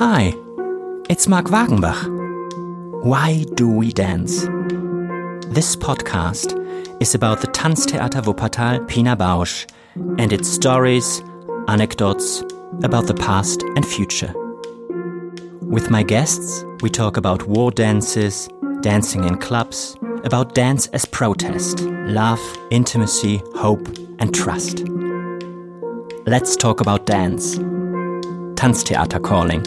Hi, it's Mark Wagenbach. Why do we dance? This podcast is about the Tanztheater Wuppertal Pina Bausch and its stories, anecdotes about the past and future. With my guests, we talk about war dances, dancing in clubs, about dance as protest, love, intimacy, hope, and trust. Let's talk about dance. Tanztheater calling.